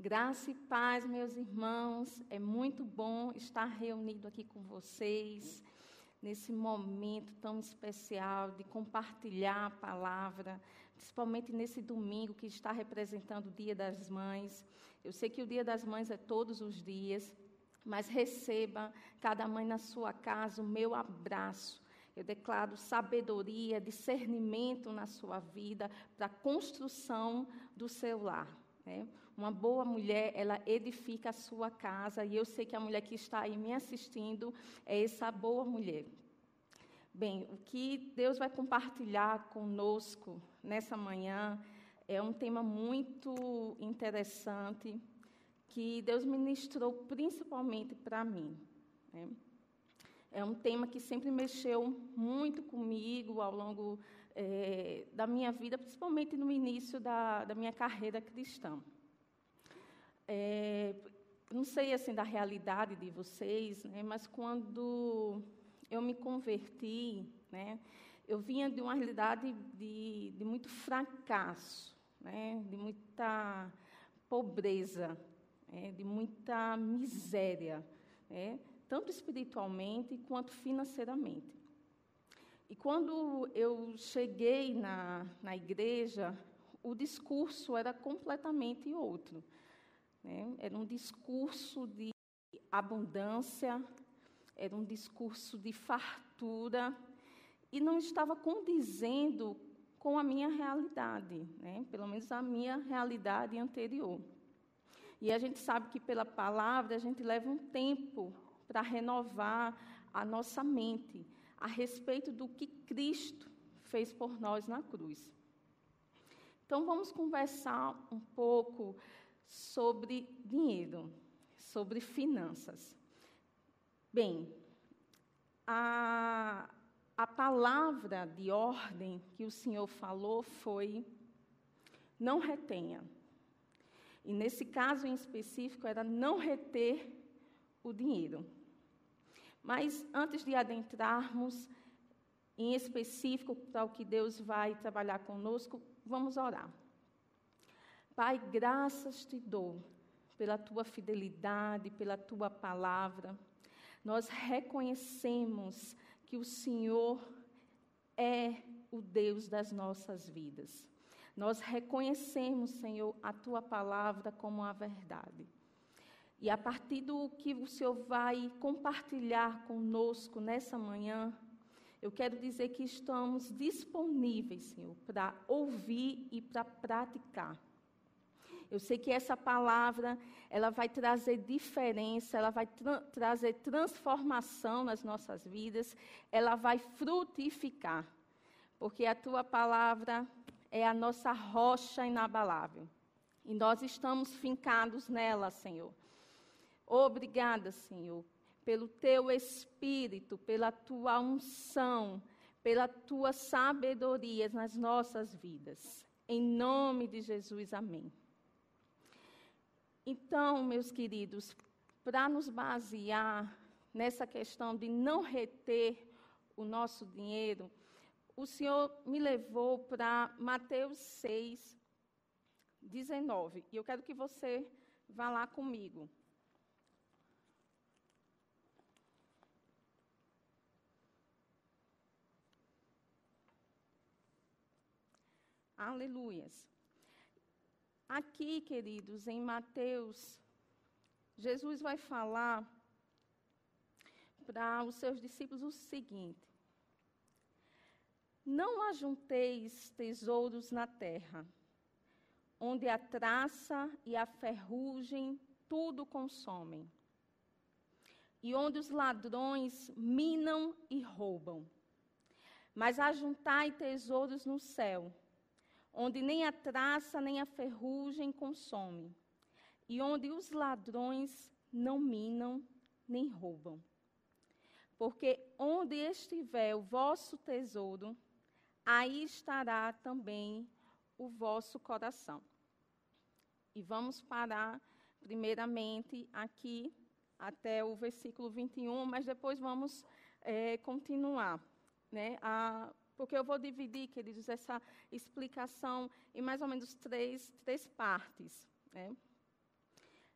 Graça e paz, meus irmãos. É muito bom estar reunido aqui com vocês nesse momento tão especial de compartilhar a palavra, principalmente nesse domingo que está representando o Dia das Mães. Eu sei que o Dia das Mães é todos os dias, mas receba cada mãe na sua casa o meu abraço. Eu declaro sabedoria, discernimento na sua vida para a construção do seu lar. Né? Uma boa mulher, ela edifica a sua casa, e eu sei que a mulher que está aí me assistindo é essa boa mulher. Bem, o que Deus vai compartilhar conosco nessa manhã é um tema muito interessante que Deus ministrou principalmente para mim. Né? É um tema que sempre mexeu muito comigo ao longo é, da minha vida, principalmente no início da, da minha carreira cristã. É, não sei assim da realidade de vocês, né, mas quando eu me converti, né, eu vinha de uma realidade de, de muito fracasso, né, de muita pobreza, né, de muita miséria. Né, tanto espiritualmente quanto financeiramente. E quando eu cheguei na, na igreja, o discurso era completamente outro. Né? Era um discurso de abundância, era um discurso de fartura, e não estava condizendo com a minha realidade, né? pelo menos a minha realidade anterior. E a gente sabe que pela palavra a gente leva um tempo para renovar a nossa mente a respeito do que Cristo fez por nós na cruz. Então vamos conversar um pouco sobre dinheiro, sobre finanças. Bem, a, a palavra de ordem que o Senhor falou foi: não retenha. E nesse caso em específico era não reter o dinheiro. Mas antes de adentrarmos em específico para o que Deus vai trabalhar conosco, vamos orar. Pai, graças te dou pela tua fidelidade, pela tua palavra. Nós reconhecemos que o Senhor é o Deus das nossas vidas. Nós reconhecemos, Senhor, a tua palavra como a verdade. E a partir do que o Senhor vai compartilhar conosco nessa manhã, eu quero dizer que estamos disponíveis, Senhor, para ouvir e para praticar. Eu sei que essa palavra, ela vai trazer diferença, ela vai tra trazer transformação nas nossas vidas, ela vai frutificar. Porque a tua palavra é a nossa rocha inabalável. E nós estamos fincados nela, Senhor. Obrigada, Senhor, pelo teu espírito, pela tua unção, pela tua sabedoria nas nossas vidas. Em nome de Jesus, amém. Então, meus queridos, para nos basear nessa questão de não reter o nosso dinheiro, o Senhor me levou para Mateus 6, 19. E eu quero que você vá lá comigo. Aleluias. Aqui, queridos, em Mateus, Jesus vai falar para os seus discípulos o seguinte: Não ajunteis tesouros na terra, onde a traça e a ferrugem tudo consomem, e onde os ladrões minam e roubam. Mas ajuntai tesouros no céu, onde nem a traça nem a ferrugem consome, e onde os ladrões não minam nem roubam. Porque onde estiver o vosso tesouro, aí estará também o vosso coração. E vamos parar, primeiramente, aqui até o versículo 21, mas depois vamos é, continuar. Né, a, porque eu vou dividir, queridos, essa explicação em mais ou menos três, três partes. Né?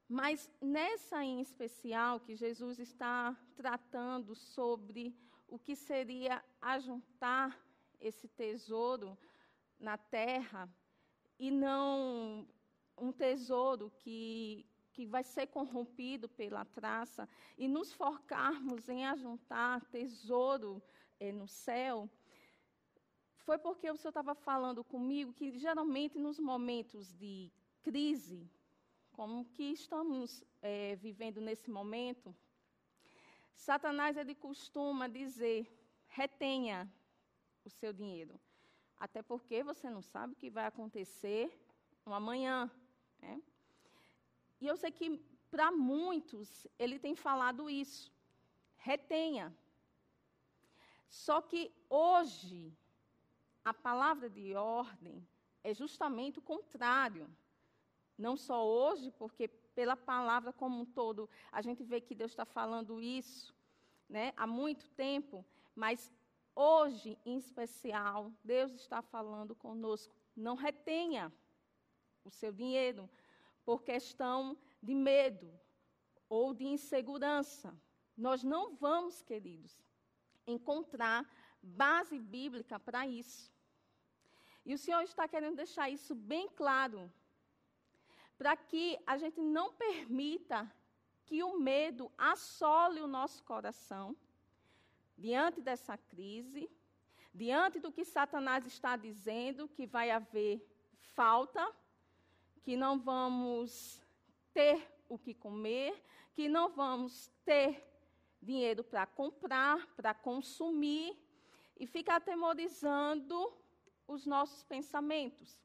Mas nessa em especial, que Jesus está tratando sobre o que seria ajuntar esse tesouro na terra e não um tesouro que, que vai ser corrompido pela traça e nos focarmos em ajuntar tesouro eh, no céu, foi porque o Senhor estava falando comigo que geralmente nos momentos de crise, como que estamos é, vivendo nesse momento, Satanás ele costuma dizer: retenha o seu dinheiro, até porque você não sabe o que vai acontecer no amanhã. Né? E eu sei que para muitos ele tem falado isso, retenha. Só que hoje a palavra de ordem é justamente o contrário. Não só hoje, porque pela palavra como um todo, a gente vê que Deus está falando isso né, há muito tempo, mas hoje, em especial, Deus está falando conosco. Não retenha o seu dinheiro por questão de medo ou de insegurança. Nós não vamos, queridos, encontrar base bíblica para isso. E o Senhor está querendo deixar isso bem claro para que a gente não permita que o medo assole o nosso coração diante dessa crise, diante do que Satanás está dizendo, que vai haver falta, que não vamos ter o que comer, que não vamos ter dinheiro para comprar, para consumir, e fica atemorizando os nossos pensamentos.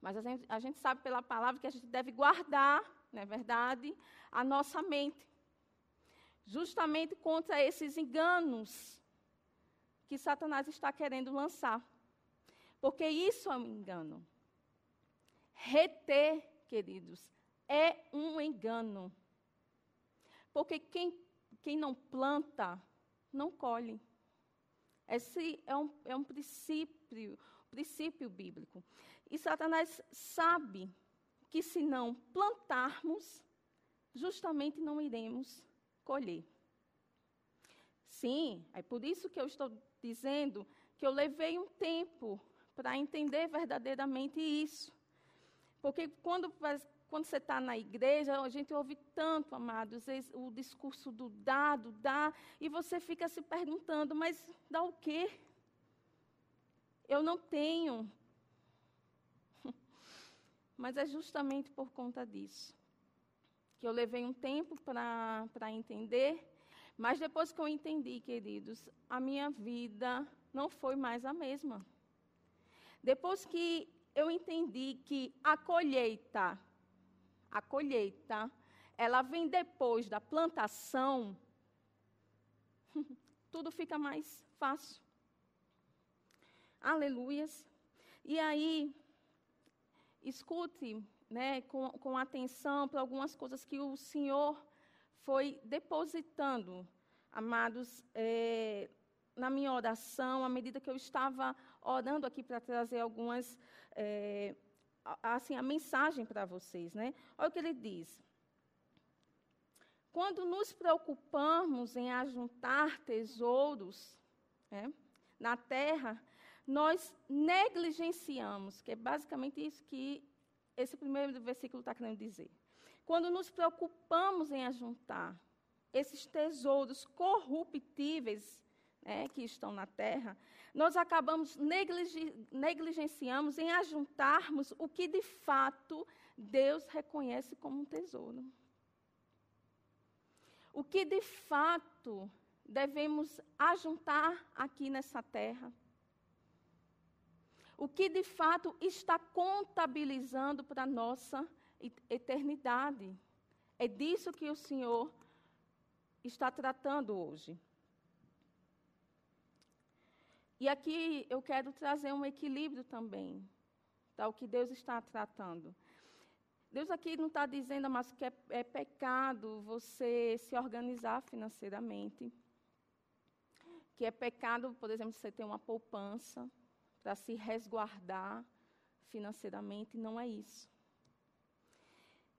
Mas a gente, a gente sabe pela palavra que a gente deve guardar, não é verdade, a nossa mente. Justamente contra esses enganos que Satanás está querendo lançar. Porque isso é um engano. Reter, queridos, é um engano. Porque quem, quem não planta, não colhe. Esse é um, é um princípio, princípio bíblico. E Satanás sabe que se não plantarmos, justamente não iremos colher. Sim, é por isso que eu estou dizendo que eu levei um tempo para entender verdadeiramente isso. Porque quando, quando você está na igreja, a gente ouve tanto, amados, o discurso do dá, do dá, e você fica se perguntando, mas dá o quê? Eu não tenho mas é justamente por conta disso que eu levei um tempo para entender, mas depois que eu entendi, queridos, a minha vida não foi mais a mesma. Depois que eu entendi que a colheita, a colheita, ela vem depois da plantação, tudo fica mais fácil. Aleluias. E aí, escute né, com, com atenção para algumas coisas que o Senhor foi depositando, amados, é, na minha oração, à medida que eu estava orando aqui para trazer algumas, é, assim, a mensagem para vocês, né? Olha o que ele diz. Quando nos preocupamos em ajuntar tesouros né, na terra, nós negligenciamos, que é basicamente isso que esse primeiro versículo está querendo dizer. Quando nos preocupamos em ajuntar esses tesouros corruptíveis né, que estão na terra, nós acabamos negligenciando negligenciamos em ajuntarmos o que de fato Deus reconhece como um tesouro. O que de fato devemos ajuntar aqui nessa terra o que de fato está contabilizando para a nossa eternidade. É disso que o Senhor está tratando hoje. E aqui eu quero trazer um equilíbrio também, tá? o que Deus está tratando. Deus aqui não está dizendo, mas que é, é pecado você se organizar financeiramente. Que é pecado, por exemplo, você ter uma poupança para se resguardar financeiramente, não é isso.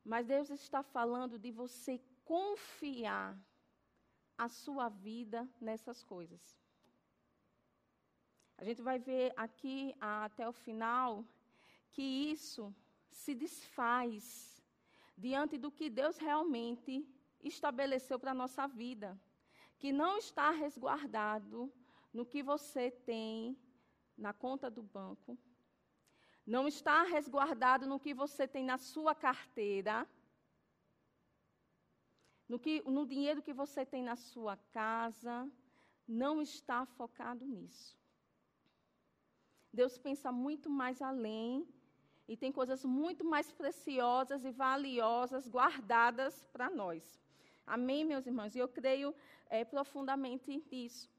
Mas Deus está falando de você confiar a sua vida nessas coisas. A gente vai ver aqui até o final que isso se desfaz diante do que Deus realmente estabeleceu para a nossa vida, que não está resguardado no que você tem na conta do banco, não está resguardado no que você tem na sua carteira, no, que, no dinheiro que você tem na sua casa, não está focado nisso. Deus pensa muito mais além e tem coisas muito mais preciosas e valiosas guardadas para nós. Amém, meus irmãos? E eu creio é, profundamente nisso.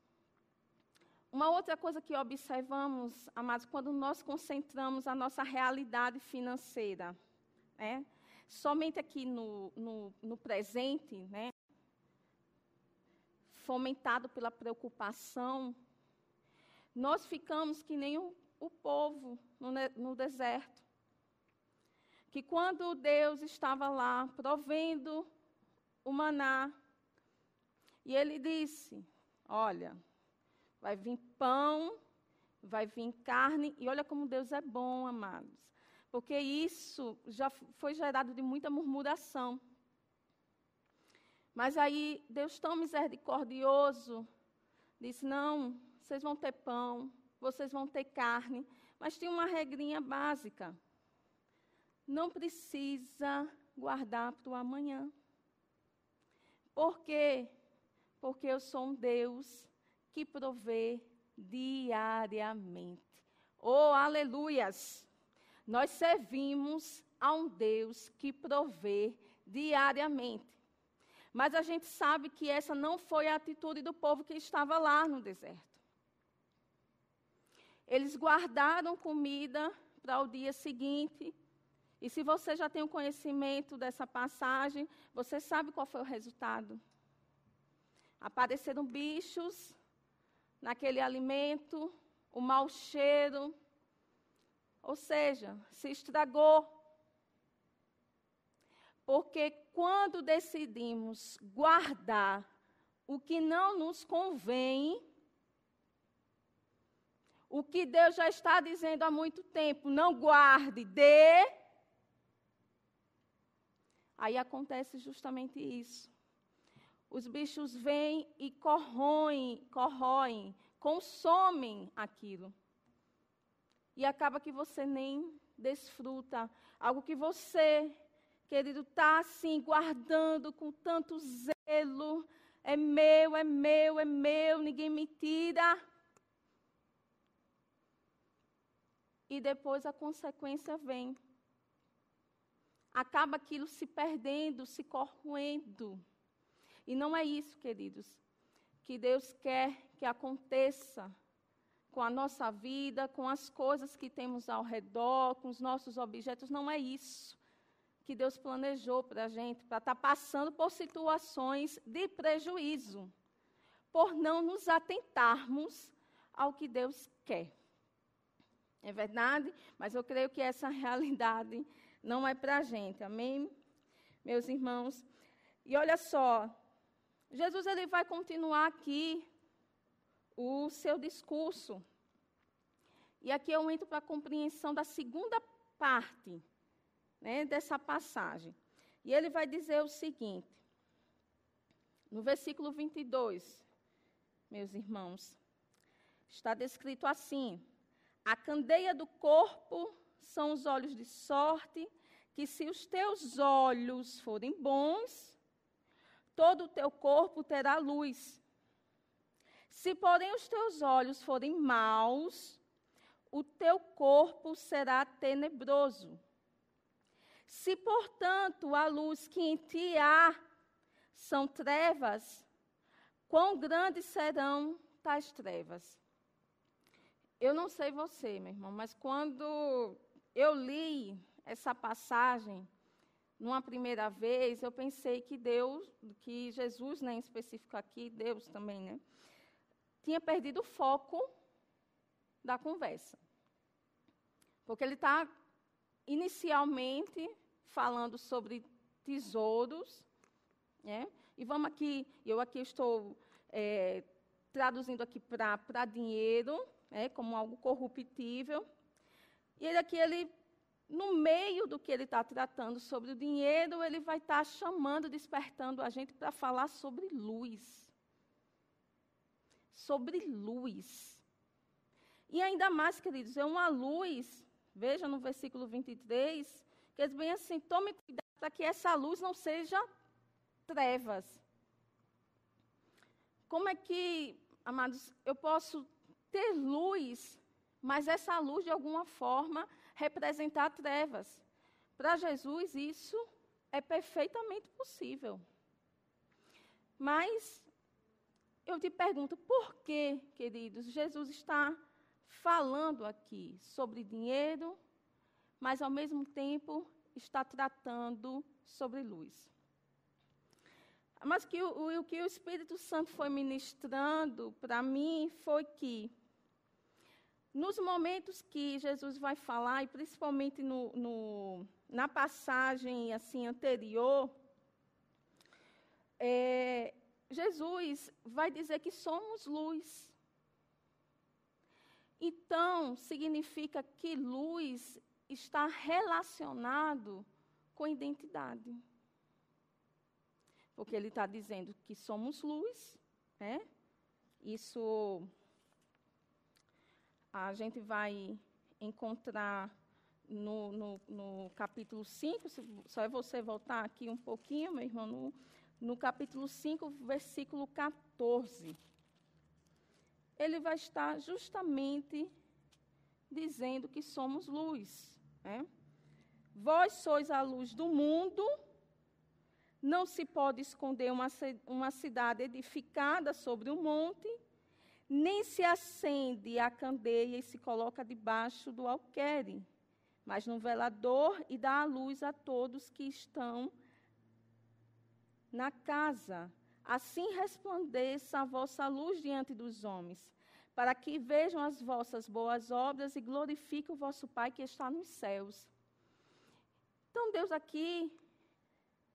Uma outra coisa que observamos, amados, quando nós concentramos a nossa realidade financeira, né? somente aqui no, no, no presente, né? fomentado pela preocupação, nós ficamos que nem o, o povo no, deserto. Que quando Deus estava lá provendo o maná, e ele disse: Olha, Vai vir pão, vai vir carne, e olha como Deus é bom, amados. Porque isso já foi gerado de muita murmuração. Mas aí Deus tão misericordioso disse: "Não, vocês vão ter pão, vocês vão ter carne, mas tem uma regrinha básica. Não precisa guardar para o amanhã. Por quê? Porque eu sou um Deus que provê diariamente. Oh, aleluias! Nós servimos a um Deus que provê diariamente. Mas a gente sabe que essa não foi a atitude do povo que estava lá no deserto. Eles guardaram comida para o dia seguinte. E se você já tem o conhecimento dessa passagem, você sabe qual foi o resultado. Apareceram bichos naquele alimento, o mau cheiro, ou seja, se estragou. Porque quando decidimos guardar o que não nos convém, o que Deus já está dizendo há muito tempo, não guarde, dê. Aí acontece justamente isso. Os bichos vêm e corroem, corroem, consomem aquilo. E acaba que você nem desfruta algo que você, querido, está assim guardando com tanto zelo. É meu, é meu, é meu, ninguém me tira. E depois a consequência vem. Acaba aquilo se perdendo, se corroendo. E não é isso, queridos, que Deus quer que aconteça com a nossa vida, com as coisas que temos ao redor, com os nossos objetos. Não é isso que Deus planejou para a gente, para estar tá passando por situações de prejuízo, por não nos atentarmos ao que Deus quer. É verdade? Mas eu creio que essa realidade não é para a gente. Amém? Meus irmãos. E olha só, Jesus ele vai continuar aqui o seu discurso. E aqui eu entro para a compreensão da segunda parte né, dessa passagem. E ele vai dizer o seguinte, no versículo 22, meus irmãos, está descrito assim: A candeia do corpo são os olhos de sorte, que se os teus olhos forem bons, todo o teu corpo terá luz. Se, porém, os teus olhos forem maus, o teu corpo será tenebroso. Se, portanto, a luz que em ti há são trevas, quão grandes serão tais trevas? Eu não sei você, meu irmão, mas quando eu li essa passagem, numa primeira vez, eu pensei que Deus, que Jesus, né, em específico aqui, Deus também, né, tinha perdido o foco da conversa. Porque ele está inicialmente falando sobre tesouros. Né? E vamos aqui, eu aqui estou é, traduzindo aqui para dinheiro, né, como algo corruptível. E ele aqui, ele, no meio do que ele está tratando sobre o dinheiro, ele vai estar tá chamando, despertando a gente para falar sobre luz. Sobre luz. E ainda mais, queridos, é uma luz, veja no versículo 23, que eles bem assim, tome cuidado para que essa luz não seja trevas. Como é que, amados, eu posso ter luz, mas essa luz de alguma forma representar trevas? Para Jesus isso é perfeitamente possível. Mas eu te pergunto, por que, queridos, Jesus está falando aqui sobre dinheiro, mas ao mesmo tempo está tratando sobre luz. Mas que o, o que o Espírito Santo foi ministrando para mim foi que, nos momentos que Jesus vai falar, e principalmente no, no, na passagem assim anterior, é, Jesus vai dizer que somos luz. Então, significa que luz está relacionado com identidade. Porque ele está dizendo que somos luz, né? Isso a gente vai encontrar no, no, no, capítulo 5, só é você voltar aqui um pouquinho, meu irmão, no, no capítulo 5, versículo 14 ele vai estar justamente dizendo que somos luz. Né? Vós sois a luz do mundo. Não se pode esconder uma, uma cidade edificada sobre um monte, nem se acende a candeia e se coloca debaixo do alqueire, mas no velador e dá a luz a todos que estão na casa. Assim resplandeça a vossa luz diante dos homens, para que vejam as vossas boas obras e glorifiquem o vosso Pai que está nos céus. Então, Deus aqui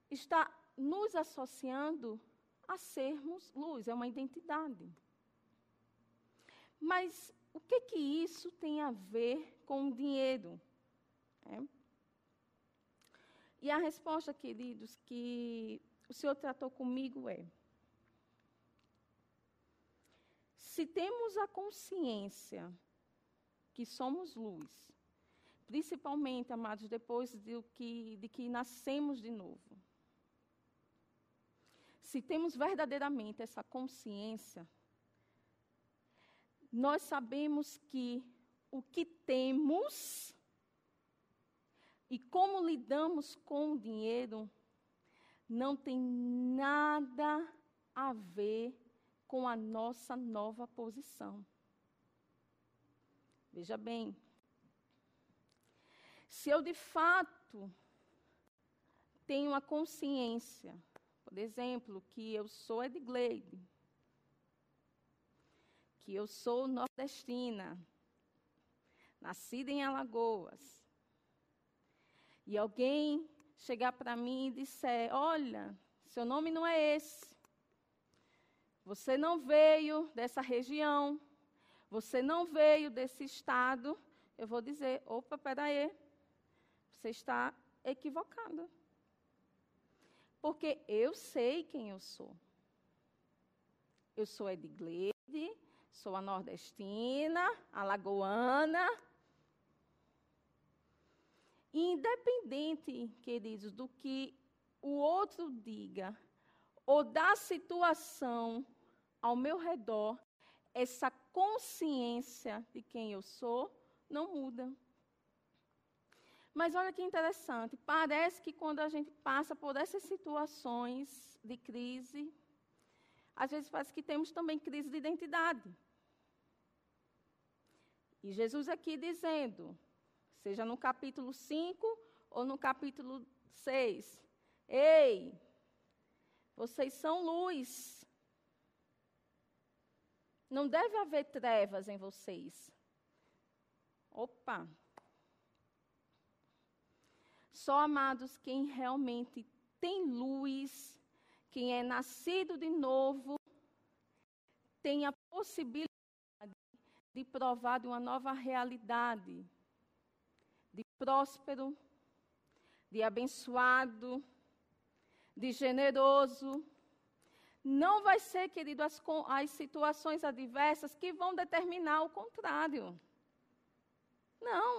está nos associando a sermos luz, é uma identidade. Mas o que que isso tem a ver com o dinheiro? É? E a resposta, queridos, que o Senhor tratou comigo é: Se temos a consciência que somos luz, principalmente, amados, depois de que, de que nascemos de novo, se temos verdadeiramente essa consciência, nós sabemos que o que temos e como lidamos com o dinheiro não tem nada a ver com a nossa nova posição. Veja bem, se eu de fato tenho a consciência, por exemplo, que eu sou Edgleide, que eu sou nordestina, nascida em Alagoas, e alguém chegar para mim e disser: Olha, seu nome não é esse, você não veio dessa região, você não veio desse estado. Eu vou dizer: opa, peraí, você está equivocada. Porque eu sei quem eu sou. Eu sou Edglede, sou a nordestina, alagoana. Independente, queridos, do que o outro diga, ou da situação ao meu redor, essa consciência de quem eu sou não muda. Mas olha que interessante, parece que quando a gente passa por essas situações de crise, às vezes parece que temos também crise de identidade. E Jesus aqui dizendo, seja no capítulo 5 ou no capítulo 6, ei, vocês são luz. Não deve haver trevas em vocês. Opa! Só amados quem realmente tem luz, quem é nascido de novo, tem a possibilidade de provar de uma nova realidade, de próspero, de abençoado, de generoso. Não vai ser, querido, as, as situações adversas que vão determinar o contrário. Não.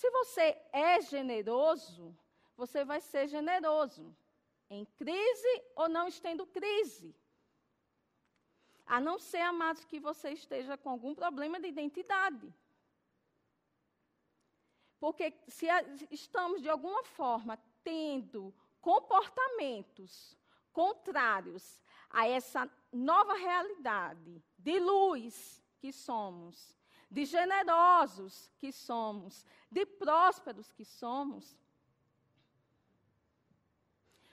Se você é generoso, você vai ser generoso. Em crise ou não estendo crise. A não ser, amados, que você esteja com algum problema de identidade. Porque se estamos, de alguma forma, tendo comportamentos contrários a essa nova realidade de luz que somos, de generosos que somos, de prósperos que somos,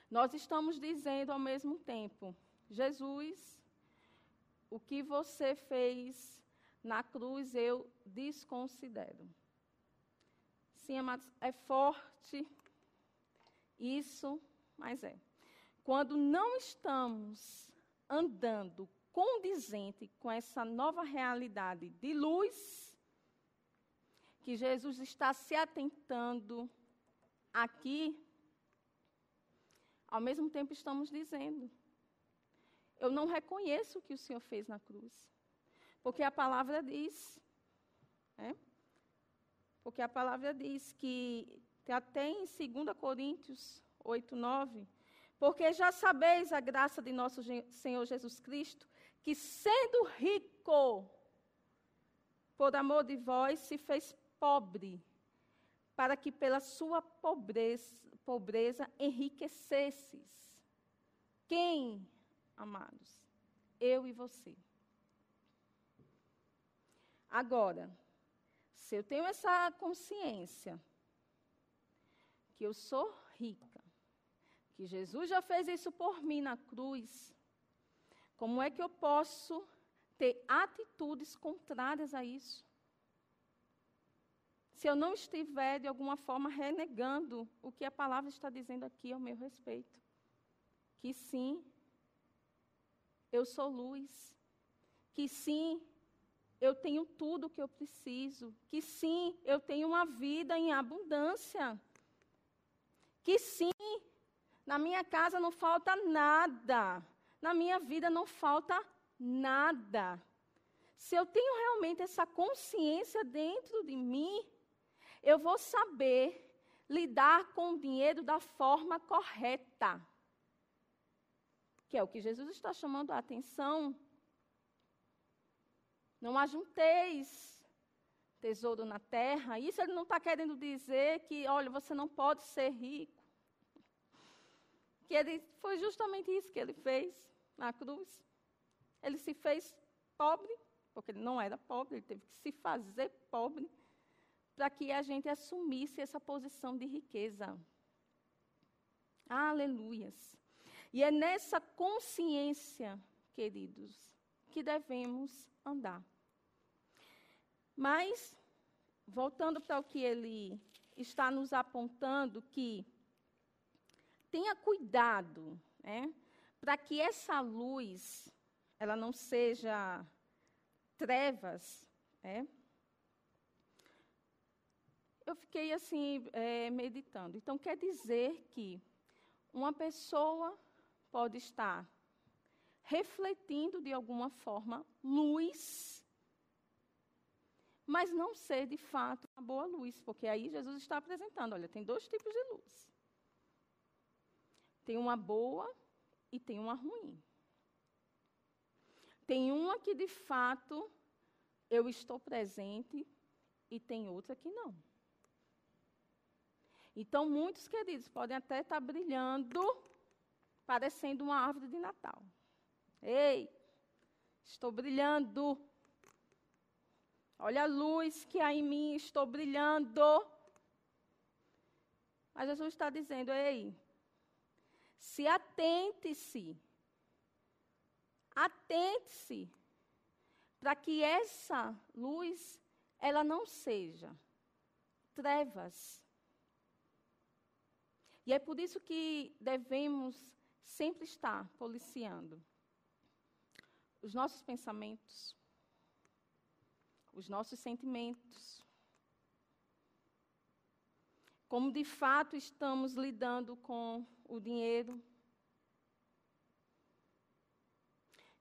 nós estamos dizendo ao mesmo tempo: Jesus, o que você fez na cruz eu desconsidero. Sim, amados, é forte isso, mas é. Quando não estamos andando condizente com essa nova realidade de luz, que Jesus está se atentando aqui, ao mesmo tempo estamos dizendo: eu não reconheço o que o Senhor fez na cruz. Porque a palavra diz, né? porque a palavra diz que, até em 2 Coríntios 8, 9, porque já sabeis a graça de nosso Senhor Jesus Cristo, que sendo rico, por amor de vós, se fez pobre, para que pela sua pobreza, pobreza enriquecesses. Quem amados. Eu e você. Agora, se eu tenho essa consciência que eu sou rica, que Jesus já fez isso por mim na cruz, como é que eu posso ter atitudes contrárias a isso? Se eu não estiver, de alguma forma, renegando o que a palavra está dizendo aqui ao meu respeito. Que sim, eu sou luz. Que sim, eu tenho tudo o que eu preciso. Que sim, eu tenho uma vida em abundância. Que sim, na minha casa não falta nada. Na minha vida não falta nada. Se eu tenho realmente essa consciência dentro de mim, eu vou saber lidar com o dinheiro da forma correta que é o que Jesus está chamando a atenção. Não ajunteis tesouro na terra. Isso ele não está querendo dizer que, olha, você não pode ser rico. Que ele foi justamente isso que ele fez na cruz. Ele se fez pobre, porque ele não era pobre, ele teve que se fazer pobre para que a gente assumisse essa posição de riqueza. Aleluias. E é nessa consciência, queridos, que devemos andar. Mas, voltando para o que ele está nos apontando, que tenha cuidado, né, para que essa luz, ela não seja trevas, né? Eu fiquei assim, é, meditando. Então, quer dizer que uma pessoa pode estar refletindo de alguma forma luz, mas não ser de fato uma boa luz, porque aí Jesus está apresentando: olha, tem dois tipos de luz. Tem uma boa e tem uma ruim. Tem uma que de fato eu estou presente e tem outra que não. Então, muitos queridos podem até estar brilhando parecendo uma árvore de Natal. Ei, estou brilhando. Olha a luz que há em mim, estou brilhando. Mas Jesus está dizendo: ei, se atente-se, atente-se, para que essa luz, ela não seja trevas. E é por isso que devemos sempre estar policiando os nossos pensamentos, os nossos sentimentos, como de fato estamos lidando com o dinheiro.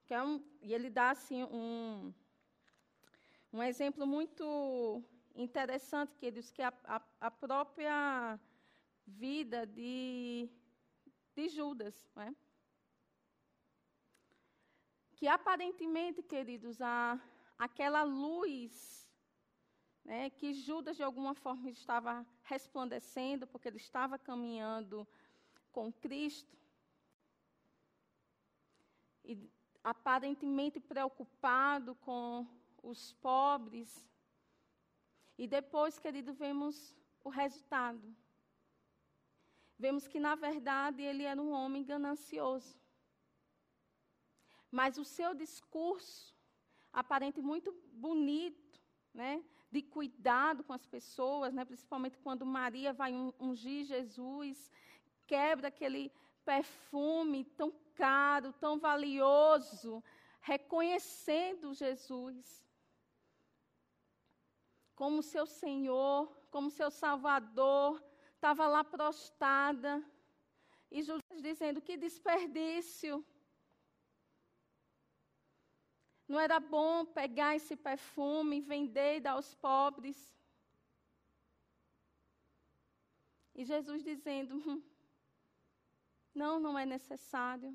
É um, e ele dá assim um, um exemplo muito interessante, que ele diz que a, a, a própria vida de, de Judas, não é? que aparentemente, queridos, a, aquela luz né, que Judas de alguma forma estava resplandecendo, porque ele estava caminhando com Cristo, e aparentemente preocupado com os pobres, e depois, querido, vemos o resultado. Vemos que, na verdade, ele era um homem ganancioso. Mas o seu discurso, aparente muito bonito, né? de cuidado com as pessoas, né? principalmente quando Maria vai ungir Jesus, quebra aquele perfume tão caro, tão valioso, reconhecendo Jesus como seu Senhor, como seu Salvador, estava lá prostrada. E Jesus dizendo: que desperdício. Não era bom pegar esse perfume, vender e dar aos pobres. E Jesus dizendo: hum, Não, não é necessário.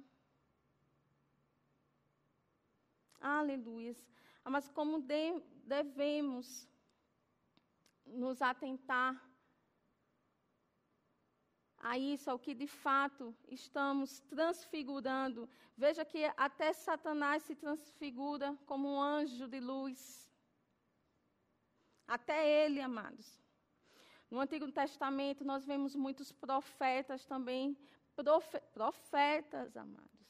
Aleluia. Mas como de, devemos nos atentar a isso, ao que de fato estamos transfigurando. Veja que até Satanás se transfigura como um anjo de luz. Até ele, amados. No Antigo Testamento, nós vemos muitos profetas também, profetas, amados,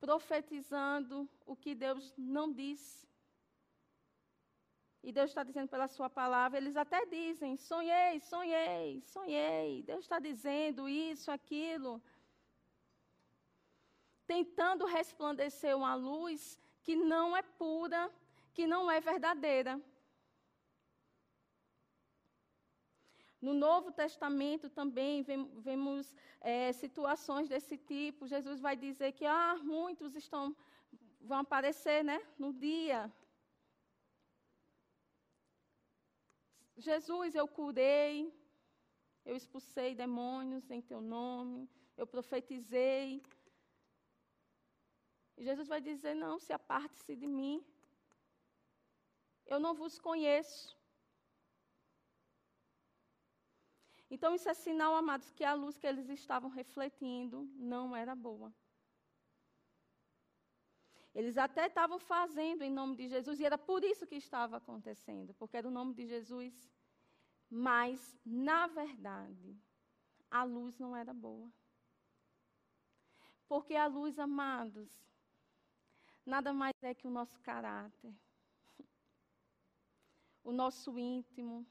profetizando o que Deus não disse. E Deus está dizendo pela sua palavra, eles até dizem: sonhei, sonhei, sonhei. Deus está dizendo isso, aquilo. Tentando resplandecer uma luz que não é pura, que não é verdadeira. No Novo Testamento também vemos é, situações desse tipo. Jesus vai dizer que ah, muitos estão, vão aparecer né, no dia Jesus, eu curei, eu expulsei demônios em teu nome, eu profetizei. E Jesus vai dizer: Não, se aparte-se de mim, eu não vos conheço. Então, isso é sinal, amados, que a luz que eles estavam refletindo não era boa. Eles até estavam fazendo em nome de Jesus, e era por isso que estava acontecendo, porque era o nome de Jesus. Mas, na verdade, a luz não era boa. Porque a luz, amados, nada mais é que o nosso caráter, o nosso íntimo,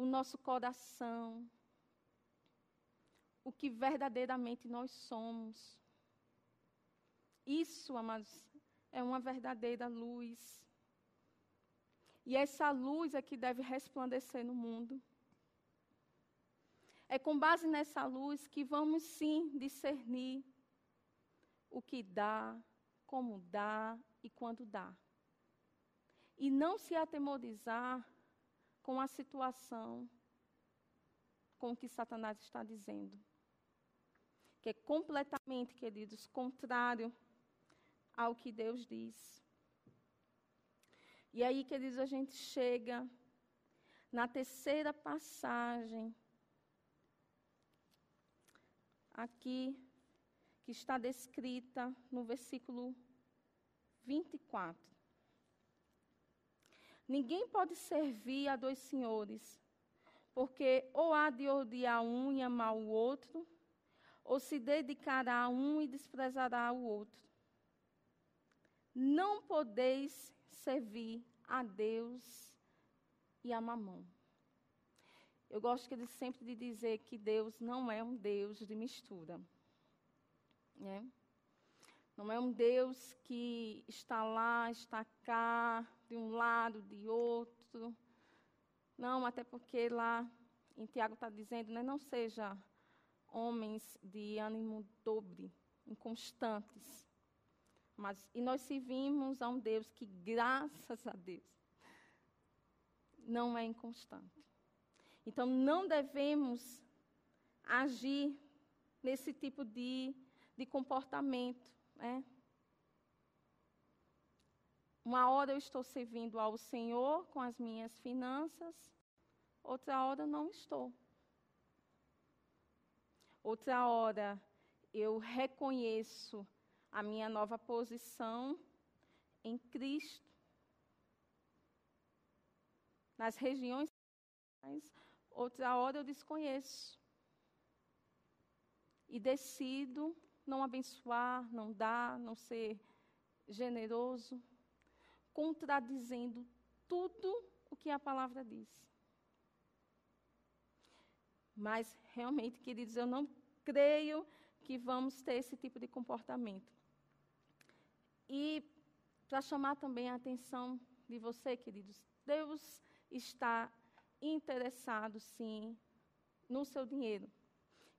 o nosso coração, o que verdadeiramente nós somos. Isso, amados, é uma verdadeira luz. E essa luz é que deve resplandecer no mundo. É com base nessa luz que vamos sim discernir o que dá, como dá e quando dá. E não se atemorizar com a situação, com o que Satanás está dizendo. Que é completamente, queridos, contrário ao que Deus diz. E aí, queridos, a gente chega na terceira passagem, aqui, que está descrita no versículo 24. Ninguém pode servir a dois senhores, porque ou há de odiar um e amar o outro, ou se dedicará a um e desprezará o outro. Não podeis servir a Deus e a mamão. Eu gosto de, sempre de dizer que Deus não é um Deus de mistura. Né? Não é um Deus que está lá, está cá, de um lado, de outro. Não, até porque lá em Tiago está dizendo, né, não seja homens de ânimo dobre, inconstantes. Mas, e nós servimos a um Deus que, graças a Deus, não é inconstante. Então, não devemos agir nesse tipo de, de comportamento. Né? Uma hora eu estou servindo ao Senhor com as minhas finanças, outra hora não estou. Outra hora eu reconheço a minha nova posição em Cristo. Nas regiões, outra hora eu desconheço. E decido não abençoar, não dar, não ser generoso, contradizendo tudo o que a palavra diz. Mas, realmente, queridos, eu não creio que vamos ter esse tipo de comportamento. E, para chamar também a atenção de você, queridos, Deus está interessado, sim, no seu dinheiro.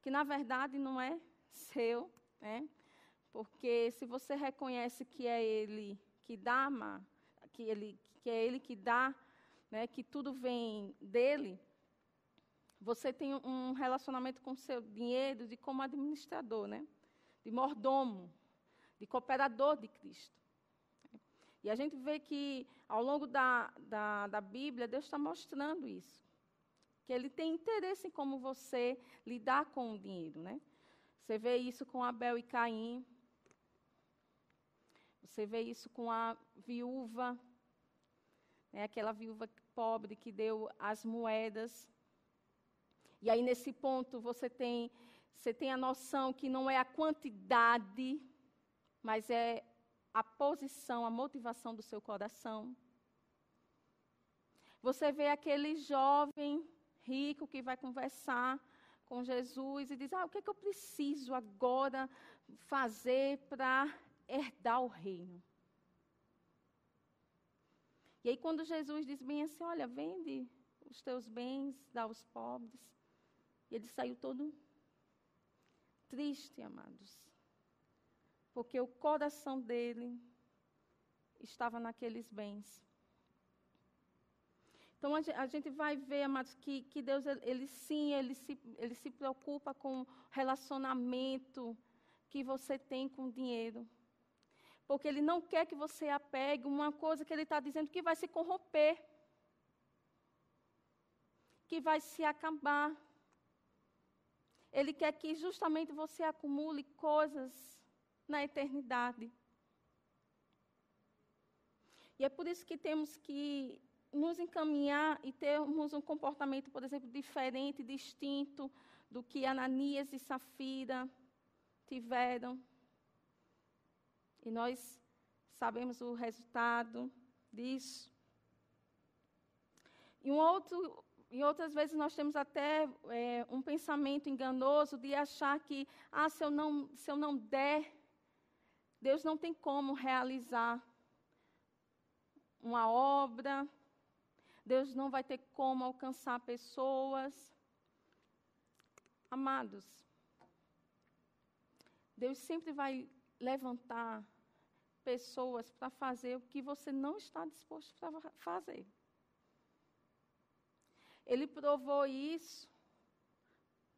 Que, na verdade, não é seu, né? Porque se você reconhece que é Ele que dá, que, ele, que é Ele que dá, né? que tudo vem dele, você tem um relacionamento com o seu dinheiro de como administrador, né? De mordomo, de cooperador de Cristo. E a gente vê que, ao longo da, da, da Bíblia, Deus está mostrando isso. Que Ele tem interesse em como você lidar com o dinheiro, né? Você vê isso com Abel e Caim. Você vê isso com a viúva, né? aquela viúva pobre que deu as moedas e aí, nesse ponto, você tem, você tem a noção que não é a quantidade, mas é a posição, a motivação do seu coração. Você vê aquele jovem rico que vai conversar com Jesus e diz: Ah, o que, é que eu preciso agora fazer para herdar o reino? E aí, quando Jesus diz bem assim: Olha, vende os teus bens, dá aos pobres. E ele saiu todo triste, amados. Porque o coração dele estava naqueles bens. Então a gente vai ver, amados, que, que Deus, ele sim, ele se, ele se preocupa com o relacionamento que você tem com o dinheiro. Porque ele não quer que você apegue uma coisa que ele está dizendo que vai se corromper, que vai se acabar. Ele quer que justamente você acumule coisas na eternidade. E é por isso que temos que nos encaminhar e termos um comportamento, por exemplo, diferente, distinto do que Ananias e Safira tiveram. E nós sabemos o resultado disso. E um outro e outras vezes nós temos até é, um pensamento enganoso de achar que, ah, se eu, não, se eu não der, Deus não tem como realizar uma obra, Deus não vai ter como alcançar pessoas. Amados, Deus sempre vai levantar pessoas para fazer o que você não está disposto para fazer. Ele provou isso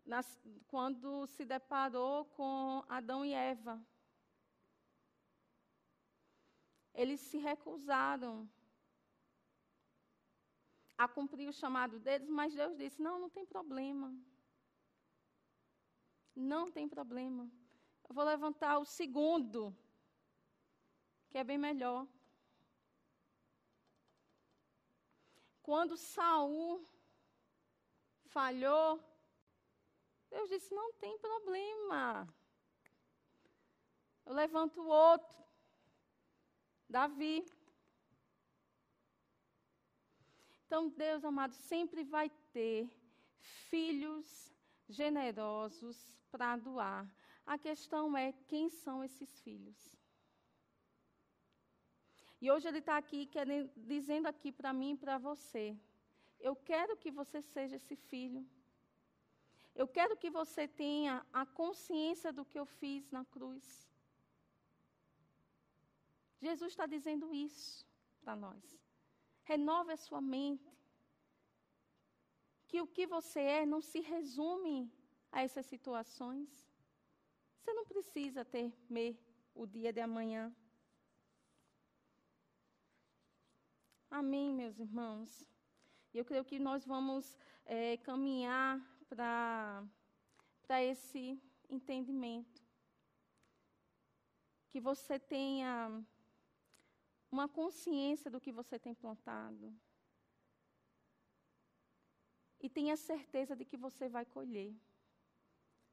nas, quando se deparou com Adão e Eva. Eles se recusaram a cumprir o chamado deles, mas Deus disse: não, não tem problema. Não tem problema. Eu vou levantar o segundo, que é bem melhor. Quando Saul falhou. Deus disse: não tem problema. Eu levanto o outro. Davi. Então, Deus amado, sempre vai ter filhos generosos para doar. A questão é quem são esses filhos. E hoje ele está aqui querendo, dizendo aqui para mim e para você: eu quero que você seja esse filho. Eu quero que você tenha a consciência do que eu fiz na cruz. Jesus está dizendo isso para nós. Renove a sua mente. Que o que você é não se resume a essas situações. Você não precisa temer o dia de amanhã. Amém, meus irmãos. Eu creio que nós vamos é, caminhar para esse entendimento. Que você tenha uma consciência do que você tem plantado. E tenha certeza de que você vai colher.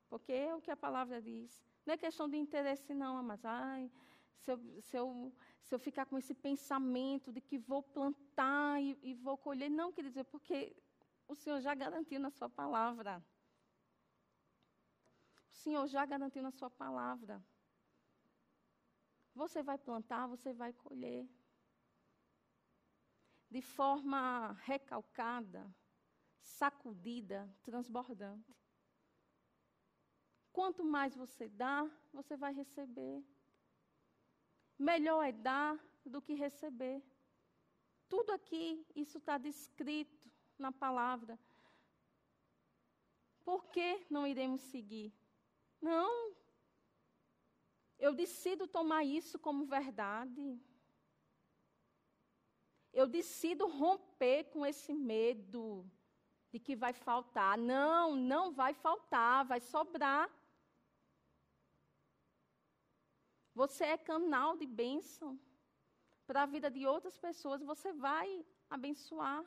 Porque é o que a palavra diz. Não é questão de interesse, não, mas ai, se eu, se eu, se eu ficar com esse pensamento de que vou plantar e, e vou colher. Não, quer dizer, porque o Senhor já garantiu na sua palavra. O Senhor já garantiu na sua palavra. Você vai plantar, você vai colher. De forma recalcada, sacudida, transbordante. Quanto mais você dá, você vai receber. Melhor é dar do que receber. Tudo aqui, isso está descrito na palavra. Por que não iremos seguir? Não, eu decido tomar isso como verdade. Eu decido romper com esse medo de que vai faltar. Não, não vai faltar, vai sobrar. Você é canal de bênção para a vida de outras pessoas, você vai abençoar.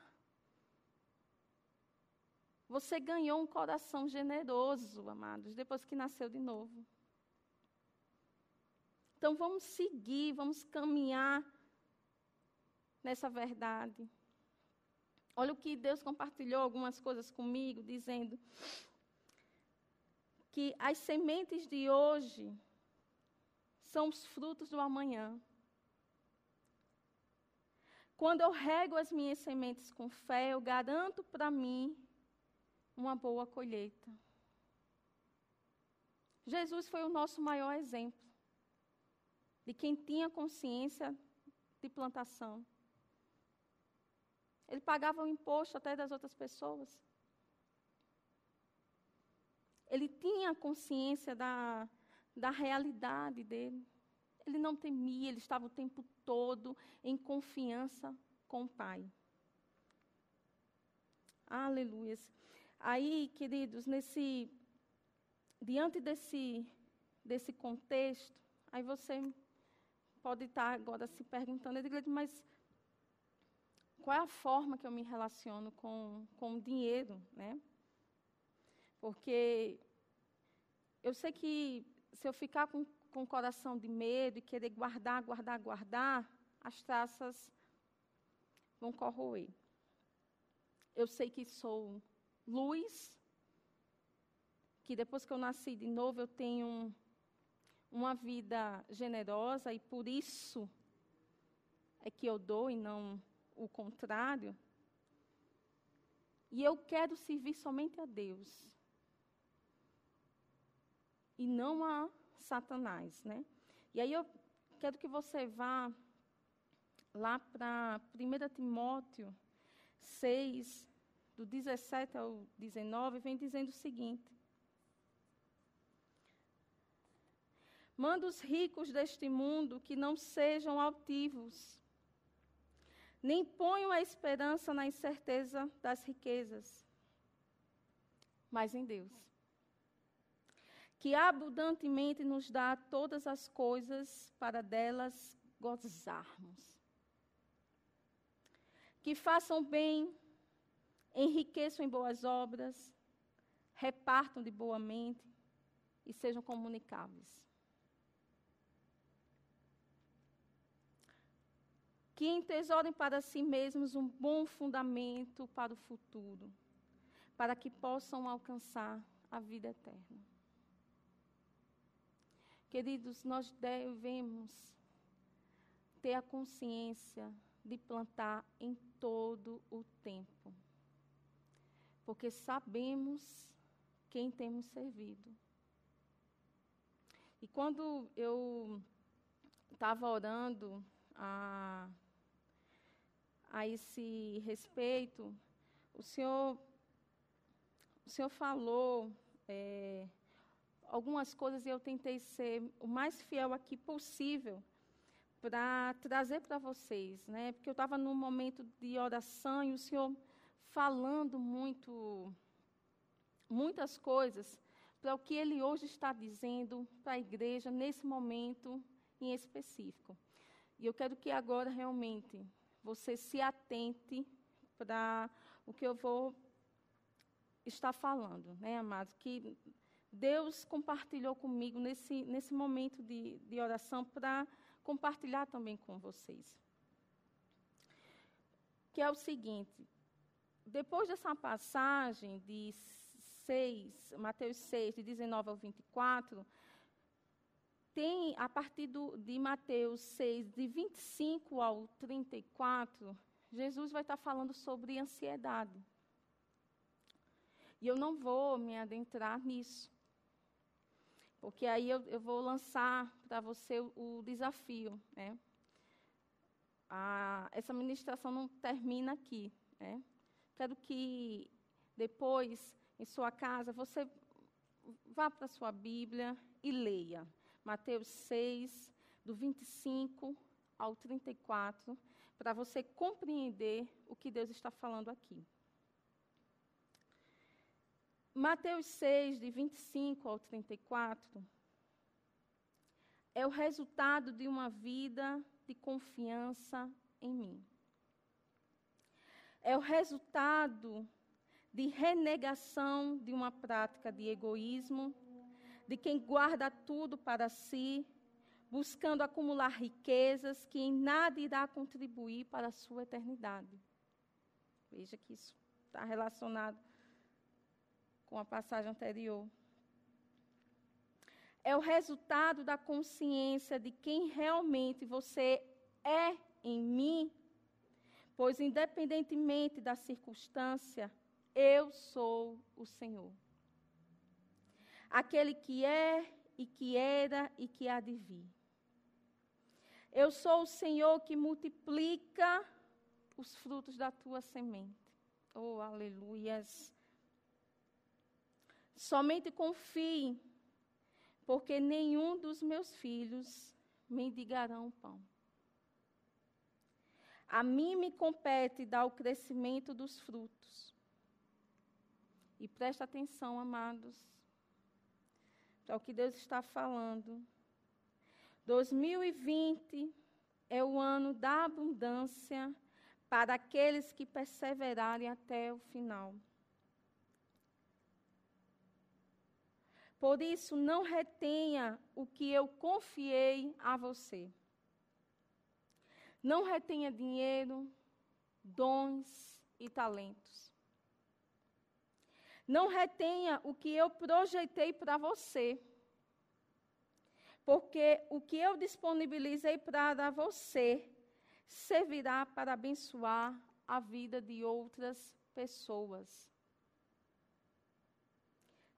Você ganhou um coração generoso, amados, depois que nasceu de novo. Então vamos seguir, vamos caminhar nessa verdade. Olha o que Deus compartilhou algumas coisas comigo, dizendo que as sementes de hoje são os frutos do amanhã. Quando eu rego as minhas sementes com fé, eu garanto para mim uma boa colheita. Jesus foi o nosso maior exemplo de quem tinha consciência de plantação. Ele pagava o imposto até das outras pessoas. Ele tinha consciência da, da realidade dele. Ele não temia, ele estava o tempo todo em confiança com o Pai. Aleluia. Aí, queridos, nesse diante desse desse contexto, aí você pode estar agora se perguntando, mas qual é a forma que eu me relaciono com, com o dinheiro, né? Porque eu sei que se eu ficar com, com o coração de medo e querer guardar, guardar, guardar, as traças vão corroer. Eu sei que sou luz, que depois que eu nasci de novo eu tenho uma vida generosa e por isso é que eu dou e não o contrário. E eu quero servir somente a Deus. E não a Satanás, né? E aí eu quero que você vá lá para 1 Timóteo 6, do 17 ao 19, vem dizendo o seguinte: Manda os ricos deste mundo que não sejam altivos, nem ponham a esperança na incerteza das riquezas, mas em Deus, que abundantemente nos dá todas as coisas para delas gozarmos. Que façam bem, enriqueçam em boas obras, repartam de boa mente e sejam comunicáveis. que entesorem para si mesmos um bom fundamento para o futuro, para que possam alcançar a vida eterna. Queridos, nós devemos ter a consciência de plantar em todo o tempo, porque sabemos quem temos servido. E quando eu estava orando a, a esse respeito, o Senhor, o Senhor falou é, algumas coisas e eu tentei ser o mais fiel aqui possível para trazer para vocês, né? Porque eu estava num momento de oração e o Senhor falando muito, muitas coisas para o que Ele hoje está dizendo para a igreja nesse momento em específico. E eu quero que agora realmente você se atente para o que eu vou estar falando, né, amados? Que Deus compartilhou comigo nesse, nesse momento de, de oração para compartilhar também com vocês. Que é o seguinte: depois dessa passagem de 6, Mateus 6, de 19 ao 24, tem, a partir do, de Mateus 6, de 25 ao 34, Jesus vai estar falando sobre ansiedade. E eu não vou me adentrar nisso. Porque aí eu, eu vou lançar para você o, desafio. Né? A, essa ministração não termina aqui. Né? Quero que depois, em sua casa, você vá para a sua Bíblia e leia. Mateus 6, do 25 ao 34, para você compreender o que Deus está falando aqui. Mateus 6, de 25 ao 34, é o resultado de uma vida de confiança em mim. É o resultado de renegação de uma prática de egoísmo, de quem guarda tudo para si, buscando acumular riquezas que em nada irá contribuir para a sua eternidade. Veja que isso está relacionado com a passagem anterior. É o resultado da consciência de quem realmente você é em mim, pois, independentemente da circunstância, eu sou o Senhor. Aquele que é e que era e que há de vir. Eu sou o Senhor que multiplica os frutos da tua semente. Oh, aleluias. Somente confie, porque nenhum dos meus filhos mendigarão pão. A mim me compete dar o crescimento dos frutos. E presta atenção, amados, para o que Deus está falando. 2020 é o ano da abundância para aqueles que perseverarem até o final. Por isso, não retenha o que eu confiei a você. Não retenha dinheiro, dons e talentos. Não retenha o que eu projetei para você. Porque o que eu disponibilizei para você servirá para abençoar a vida de outras pessoas.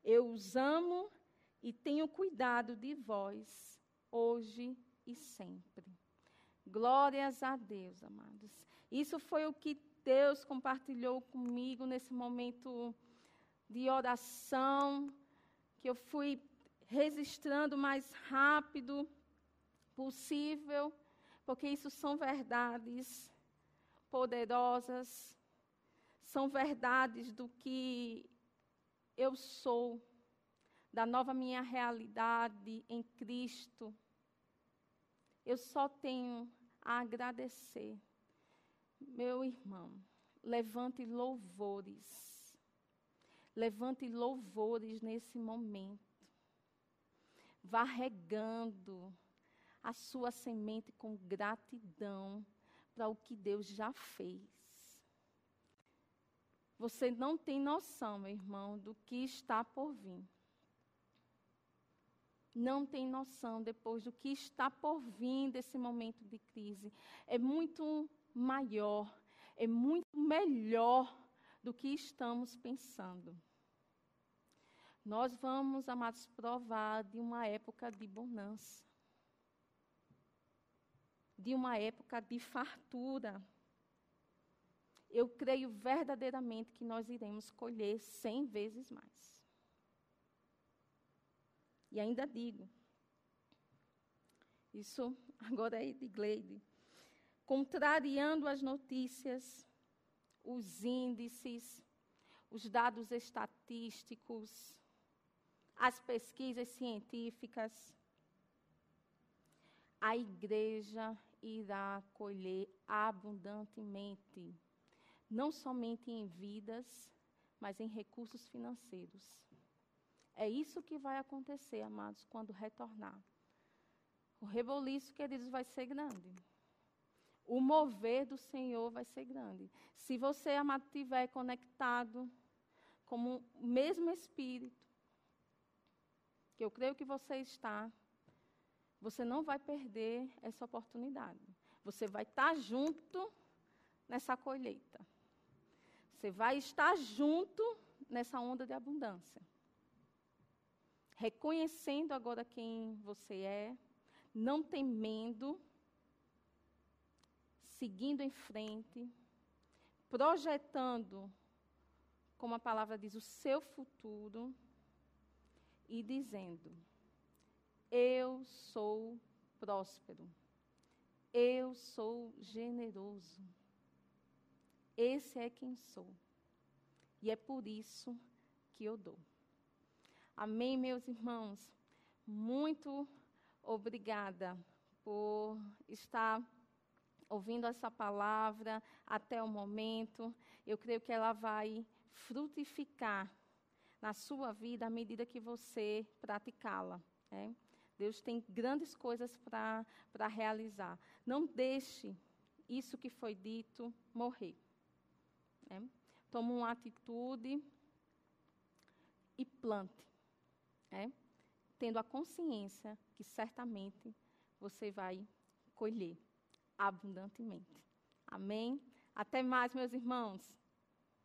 Eu os amo e tenho cuidado de vós, hoje e sempre. Glórias a Deus, amados. Isso foi o que Deus compartilhou comigo nesse momento de oração, que eu fui registrando o mais rápido possível, porque isso são verdades poderosas, são verdades do que eu sou, da nova minha realidade em Cristo, eu só tenho a agradecer. Meu irmão, levante louvores. Levante louvores nesse momento. Vá regando a sua semente com gratidão para o que Deus já fez. Você não tem noção, meu irmão, do que está por vir. Não tem noção depois do que está por vir desse momento de crise. É muito maior, é muito melhor do que estamos pensando. Nós vamos, amados, provar de uma época de bonança, de uma época de fartura. Eu creio verdadeiramente que nós iremos colher cem vezes mais. E ainda digo, isso agora é de Gleide, contrariando as notícias, os índices, os dados estatísticos, as pesquisas científicas, a igreja irá colher abundantemente, não somente em vidas, mas em recursos financeiros. É isso que vai acontecer, amados, quando retornar. O reboliço, queridos, vai ser grande. O mover do Senhor vai ser grande. Se você, amado, estiver conectado como o mesmo Espírito, que eu creio que você está, você não vai perder essa oportunidade. Você vai estar junto nessa colheita. Você vai estar junto nessa onda de abundância. Reconhecendo agora quem você é, não temendo, seguindo em frente, projetando, como a palavra diz, o seu futuro e dizendo: Eu sou próspero, eu sou generoso, esse é quem sou, e é por isso que eu dou. Amém, meus irmãos? Muito obrigada por estar ouvindo essa palavra até o momento. Eu creio que ela vai frutificar na sua vida à medida que você praticá-la. Né? Deus tem grandes coisas para realizar. Não deixe isso que foi dito morrer. Né? Tome uma atitude e plante. Né? Tendo a consciência que certamente você vai colher abundantemente. Amém? Até mais, meus irmãos.